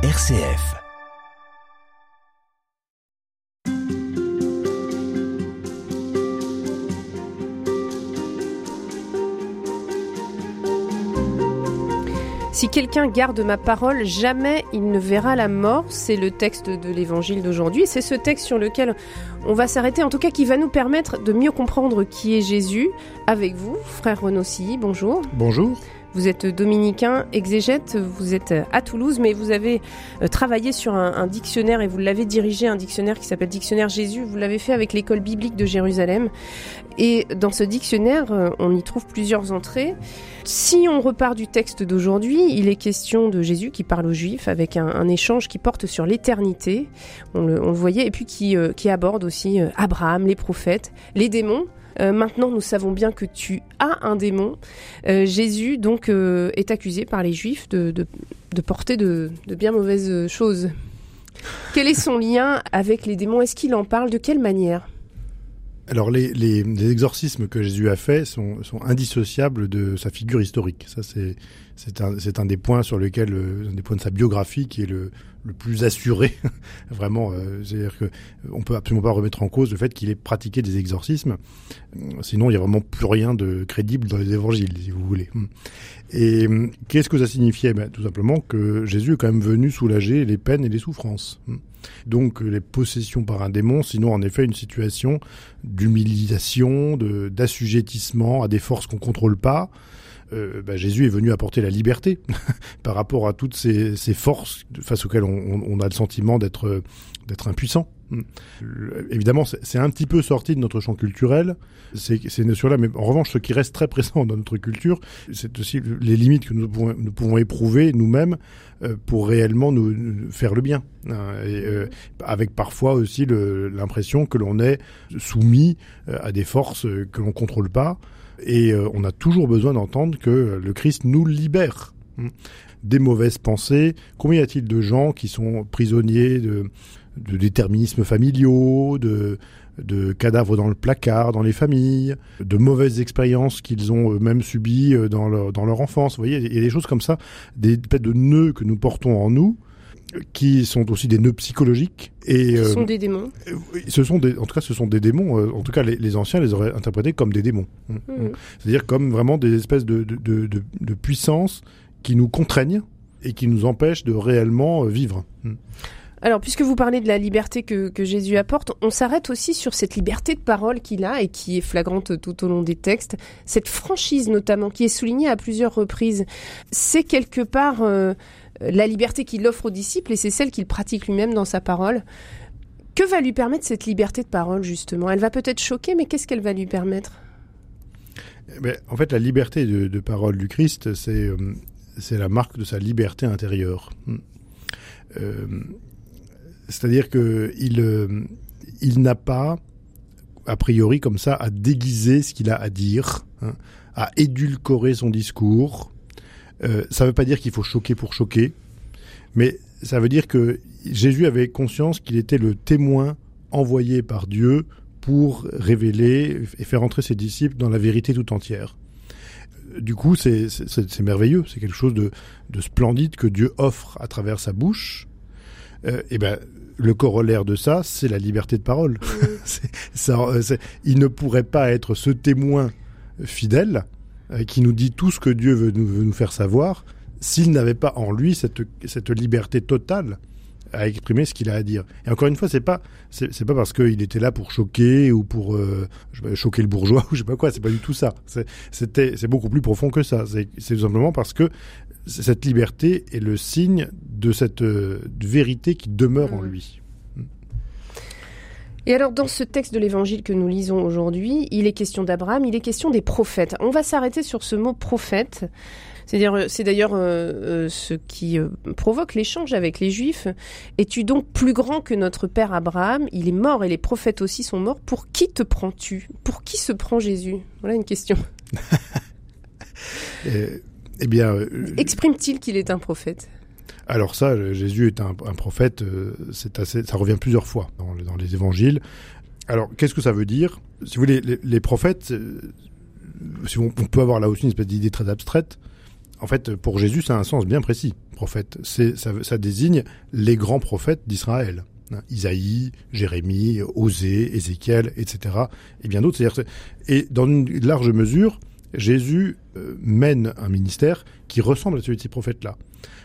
RCF. Si quelqu'un garde ma parole, jamais il ne verra la mort. C'est le texte de l'évangile d'aujourd'hui. C'est ce texte sur lequel on va s'arrêter, en tout cas qui va nous permettre de mieux comprendre qui est Jésus avec vous, frère Renossi. Bonjour. Bonjour. Vous êtes dominicain, exégète, vous êtes à Toulouse, mais vous avez euh, travaillé sur un, dictionnaire et vous l'avez dirigé, un dictionnaire qui s'appelle Dictionnaire Jésus. Vous l'avez fait avec l'école biblique de Jérusalem. Et dans ce dictionnaire, euh, on y trouve plusieurs entrées. Si on repart du texte d'aujourd'hui, il est question de Jésus qui parle aux Juifs avec un, échange qui porte sur l'éternité, on le, voyait, et puis qui, euh, aborde aussi euh, Abraham, les prophètes, les démons. Euh, maintenant, nous savons bien que tu as un démon. Euh, Jésus, donc, euh, est accusé par les Juifs de, porter de, bien mauvaises choses. Quel est son lien avec les démons? Est-ce qu'il en parle? De quelle manière? Alors les, exorcismes que Jésus a faits sont, indissociables de sa figure historique. Ça c'est un, un des points sur lesquels euh, un des points de sa biographie qui est le, le plus assuré. Vraiment, euh, c'est-à-dire que on peut absolument pas remettre en cause le fait qu'il ait pratiqué des exorcismes. Sinon, il y a vraiment plus rien de crédible dans les évangiles, si vous voulez. Et euh, qu'est-ce que ça signifiait? Ben, Tout simplement que Jésus est quand même venu soulager les peines et les souffrances. Donc les possessions par un démon, sinon en effet une situation d'humiliation, d'assujettissement à des forces qu'on contrôle pas. Euh, bah, Jésus est venu apporter la liberté par rapport à toutes ces, ces forces face auxquelles on, a le sentiment d'être d'être impuissant. Le, évidemment, c'est un petit peu sorti de notre champ culturel, ces notions-là, mais en revanche, ce qui reste très présent dans notre culture, c'est aussi les limites que nous pouvons, éprouver nous-mêmes euh, pour réellement nous, faire le bien, hein, euh, avec parfois aussi l'impression que l'on est soumis euh, à des forces que l'on contrôle pas. Et euh, on a toujours besoin d'entendre que le Christ nous libère des mauvaises pensées. Combien y a-t-il de gens qui sont prisonniers de, de déterminismes familiaux, de, cadavres dans le placard, dans les familles, de mauvaises expériences qu'ils ont eux-mêmes subies dans leur, dans leur enfance? Vous voyez, il y a des choses comme ça, des espèces de nœuds que nous portons en nous, qui sont aussi des nœuds psychologiques. Et, ce euh, sont des démons. Ce sont des, en tout cas, ce sont des démons. Euh, en tout cas, les, les, anciens les auraient interprétés comme des démons. Mmh. Mmh. C'est-à-dire comme vraiment des espèces de, de, de, de, de puissance qui nous contraignent et qui nous empêchent de réellement vivre. Mmh. Alors, puisque vous parlez de la liberté que, que Jésus apporte, on s'arrête aussi sur cette liberté de parole qu'il a et qui est flagrante tout au long des textes, cette franchise notamment, qui est soulignée à plusieurs reprises. C'est quelque part euh, la liberté qu'il offre aux disciples et c'est celle qu'il pratique lui-même dans sa parole. Que va lui permettre cette liberté de parole, justement? Elle va peut-être choquer, mais qu'est-ce qu'elle va lui permettre? Ben, En fait, la liberté de, parole du Christ, c'est euh, la marque de sa liberté intérieure. Euh, c'est-à-dire que il, euh, il n'a pas, a priori comme ça, à déguiser ce qu'il a à dire, hein, à édulcorer son discours. Euh, ça ne veut pas dire qu'il faut choquer pour choquer, mais ça veut dire que Jésus avait conscience qu'il était le témoin envoyé par Dieu pour révéler et faire entrer ses disciples dans la vérité tout entière. Du coup, c'est merveilleux, c'est quelque chose de, de, splendide que Dieu offre à travers sa bouche. Euh, et ben, le corollaire de ça, c'est la liberté de parole. ça, il ne pourrait pas être ce témoin fidèle euh, qui nous dit tout ce que Dieu veut nous, veut nous faire savoir s'il n'avait pas en lui cette, cette liberté totale à exprimer ce qu'il a à dire. Et encore une fois, c'est pas c'est pas parce qu'il était là pour choquer ou pour euh, choquer le bourgeois ou je sais pas quoi. C'est pas du tout ça. C'était c'est beaucoup plus profond que ça. C'est tout simplement parce que cette liberté est le signe de cette euh, vérité qui demeure mmh. en lui. Et alors, dans ce texte de l'évangile que nous lisons aujourd'hui, il est question d'Abraham, il est question des prophètes. On va s'arrêter sur ce mot prophète. C'est d'ailleurs euh, euh, ce qui euh, provoque l'échange avec les Juifs. Es-tu donc plus grand que notre père Abraham? Il est mort et les prophètes aussi sont morts. Pour qui te prends-tu? Pour qui se prend Jésus? Voilà une question. eh, eh bien, exprime-t-il qu'il est un prophète? Alors ça, Jésus est un, prophète, c'est assez, ça revient plusieurs fois dans, les évangiles. Alors, qu'est-ce que ça veut dire? Si vous voulez, les, prophètes, si on, peut avoir là aussi une espèce d'idée très abstraite, en fait, pour Jésus, ça a un sens bien précis. prophètes. C'est, ça, ça désigne les grands prophètes d'Israël. Hein, Isaïe, Jérémie, Osée, Ézéchiel, etc. et bien d'autres. Et dans une large mesure, Jésus euh, mène un ministère qui ressemble à celui de ces prophètes-là.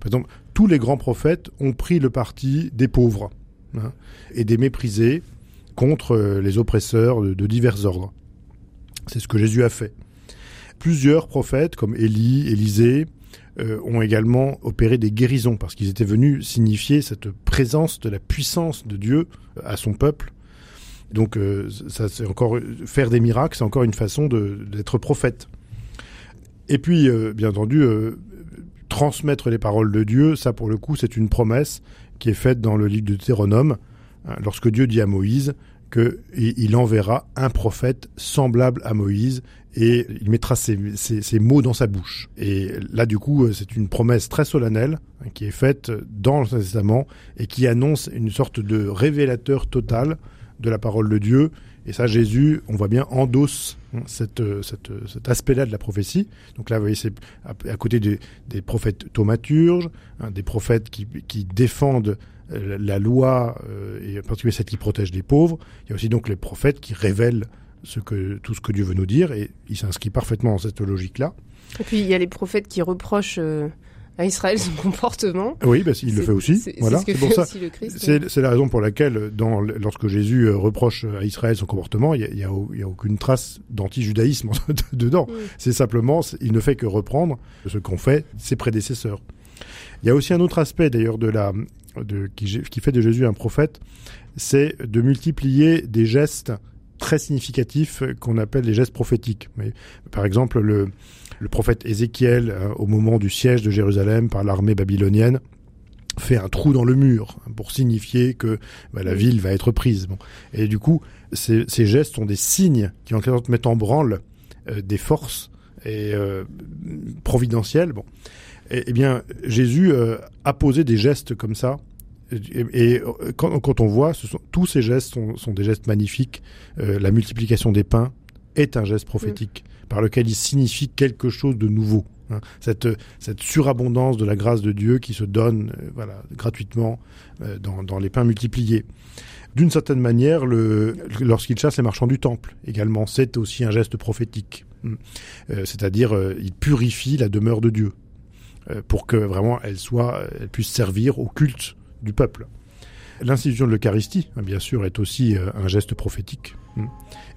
Par exemple, tous les grands prophètes ont pris le parti des pauvres hein, et des méprisés contre euh, les oppresseurs de, divers ordres. C'est ce que Jésus a fait. Plusieurs prophètes, comme Élie, Élisée, euh, ont également opéré des guérisons parce qu'ils étaient venus signifier cette présence de la puissance de Dieu à son peuple. Donc, ça, c'est encore faire des miracles, c'est encore une façon d'être prophète. Et puis, euh, bien entendu, euh, transmettre les paroles de Dieu, ça pour le coup, c'est une promesse qui est faite dans le livre de Théronome, hein, lorsque Dieu dit à Moïse qu'il enverra un prophète semblable à Moïse et il mettra ses, mots dans sa bouche. Et là, du coup, euh, c'est une promesse très solennelle hein, qui est faite dans le Testament et qui annonce une sorte de révélateur total de la parole de Dieu et ça, Jésus, on voit bien, endosse hein, cette, euh, euh, cet aspect-là de la prophétie. Donc là, vous voyez, c'est à, côté des, prophètes thaumaturges, hein, des prophètes qui, qui défendent euh, la loi, et en particulier celle qui protège les pauvres. Il y a aussi donc les prophètes qui révèlent tout ce que Dieu veut nous dire, et il s'inscrit parfaitement dans cette logique-là. Et puis il y a les prophètes qui reprochent à Israël son comportement. Oui, bah, il le fait aussi. Voilà, c'est pour ça. C'est la raison pour laquelle, dans, lorsque Jésus euh, reproche à Israël son comportement, il n'y a, a, aucune trace d'anti-judaïsme dedans. C'est simplement, il ne fait que reprendre ce qu'ont fait ses prédécesseurs. Il y a aussi un autre aspect d'ailleurs de la, de, qui, qui fait de Jésus un prophète, c'est de multiplier des gestes très significatifs qu'on appelle les gestes prophétiques. Par exemple, le, prophète Ézéchiel, euh, au moment du siège de Jérusalem par l'armée babylonienne, fait un trou dans le mur hein, pour signifier que bah, la ville va être prise. Bon. Et du coup, ces, gestes sont des signes qui en quelque sorte mettent en branle euh, des forces et euh, providentielles. Bon. Et, eh bien, Jésus a posé des gestes comme ça. Et, quand, on voit, ce sont, tous ces gestes sont, des gestes magnifiques. la multiplication des pains est un geste prophétique par lequel il signifie quelque chose de nouveau. Hein. Cette, cette surabondance de la grâce de Dieu qui se donne euh, voilà, gratuitement euh, dans, dans, les pains multipliés. D'une certaine manière, lorsqu'il chasse les marchands du temple, également, c'est aussi un geste prophétique. Hein. Euh, c'est-à-dire, il purifie la demeure de Dieu pour que vraiment elle soit, elle puisse servir au culte du peuple. L'institution de l'Eucharistie, bien sûr, est aussi un geste prophétique.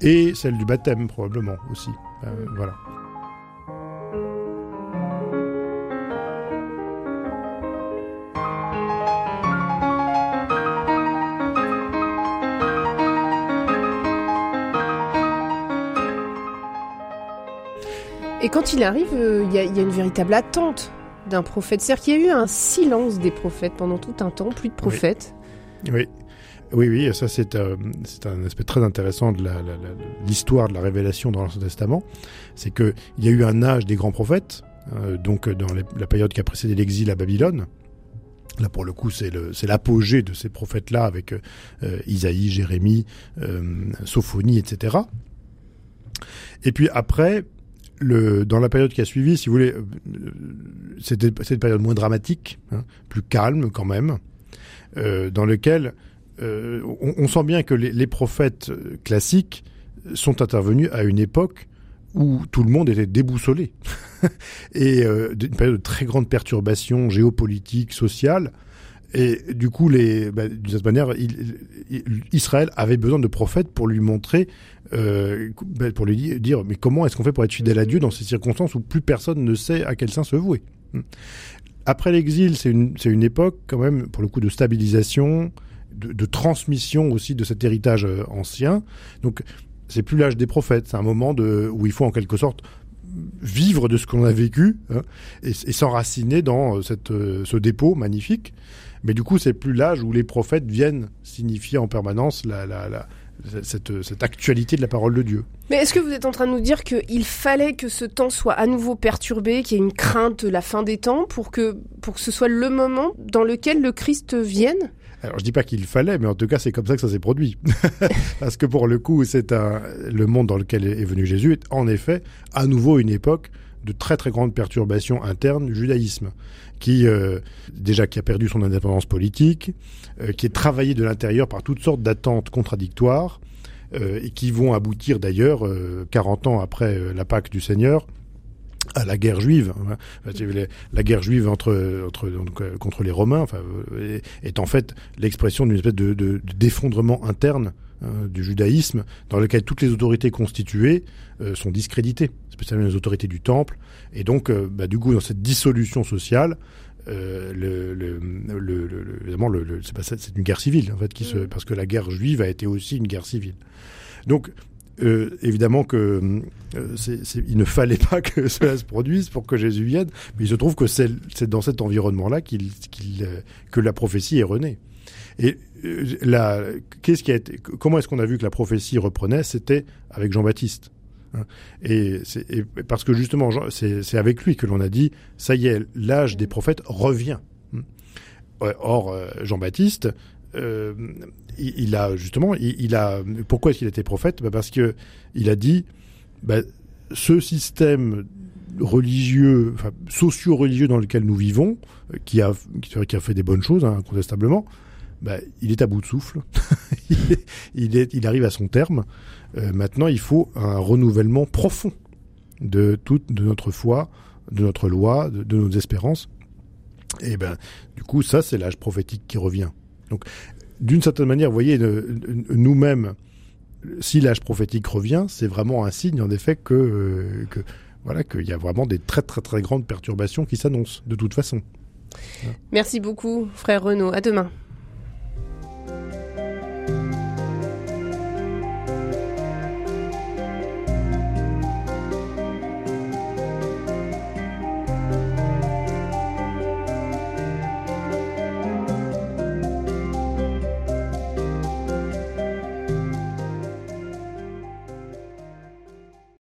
Et celle du baptême, probablement aussi. Euh, voilà. Et quand il arrive, euh, il y, a une véritable attente d'un prophète. C'est-à-dire qu'il y a eu un silence des prophètes pendant tout un temps, plus de prophètes. oui. Oui, oui, ça c'est euh, un aspect très intéressant de l'histoire de la révélation dans l'Ancien Testament. C'est qu'il y a eu un âge des grands prophètes, euh, donc dans la période qui a précédé l'exil à Babylone. Là, pour le coup, c'est l'apogée de ces prophètes-là avec euh, Isaïe, Jérémie, Sophonie, etc. Et puis après, dans la période qui a suivi, si vous voulez, c'était une période moins dramatique, hein, plus calme quand même, dans lequel euh, on, sent bien que les, prophètes euh, classiques sont intervenus à une époque où tout le monde était déboussolé et euh, une période de très grande perturbation géopolitique, sociale. Et du coup, les, bah, d'une certaine manière, Israël avait besoin de prophètes pour lui montrer, bah, pour lui dire, mais comment est-ce qu'on fait pour être fidèle à Dieu dans ces circonstances où plus personne ne sait à quel sein se vouer? Après l'exil, c'est une, c'est une époque quand même, pour le coup, de stabilisation, de, transmission aussi de cet héritage euh, ancien. Donc, c'est plus l'âge des prophètes, c'est un moment où il faut en quelque sorte vivre de ce qu'on a vécu hein, et, s'enraciner dans euh, cette, euh, ce dépôt magnifique. Mais du coup, c'est plus l'âge où les prophètes viennent signifier en permanence la, la, cette, cette, actualité de la parole de Dieu. Mais est-ce que vous êtes en train de nous dire qu'il fallait que ce temps soit à nouveau perturbé, qu'il y ait une crainte de la fin des temps pour que, pour que ce soit le moment dans lequel le Christ vienne? Alors je dis pas qu'il fallait, mais en tout cas c'est comme ça que ça s'est produit. Parce que pour le coup, c'est le monde dans lequel est venu Jésus est en effet à nouveau une époque de très très grandes perturbations internes judaïsme, qui euh, déjà qui a perdu son indépendance politique, euh, qui est travaillé de l'intérieur par toutes sortes d'attentes contradictoires, euh, et qui vont aboutir d'ailleurs, 40 ans après la Pâque du Seigneur, à la guerre juive. Hein. La guerre juive entre, entre contre les Romains enfin, est en fait l'expression d'une espèce de, de, de d'effondrement interne euh, du judaïsme, dans lequel toutes les autorités constituées euh, sont discréditées, spécialement les autorités du temple. Et donc, euh, bah, du coup, dans cette dissolution sociale, le, le, le, évidemment, le, c'est, pas, c'est une guerre civile, en fait, qui se, mm. parce que la guerre juive a été aussi une guerre civile. Donc, euh, évidemment que euh, il ne fallait pas que cela se produise pour que Jésus vienne, mais il se trouve que c'est, dans cet environnement-là qu'il, que la prophétie est renée. Et euh, qu'est-ce qui a été, comment est-ce qu'on a vu que la prophétie reprenait? C'était avec Jean-Baptiste. Hein. Et, parce que justement, c'est, avec lui que l'on a dit, ça y est, l'âge des prophètes revient. Or, euh, Jean-Baptiste, euh, il, a justement, il, a, pourquoi est-ce qu'il prophète? Bah Parce que il a dit, bah, ce système religieux, socio-religieux dans lequel nous vivons, qui a, qui fait des bonnes choses, hein, incontestablement, bah, il est à bout de souffle. il, arrive à son terme. Euh, maintenant, il faut un renouvellement profond de toute notre foi, de notre loi, de, nos espérances. Et ben, du coup, ça, c'est l'âge prophétique qui revient. Donc, d'une certaine manière, vous voyez, nous-mêmes, si l'âge prophétique revient, c'est vraiment un signe, en effet, que, euh, que voilà, qu'il y a vraiment des très très très grandes perturbations qui s'annoncent, de toute façon. Merci beaucoup, frère Renaud. À demain.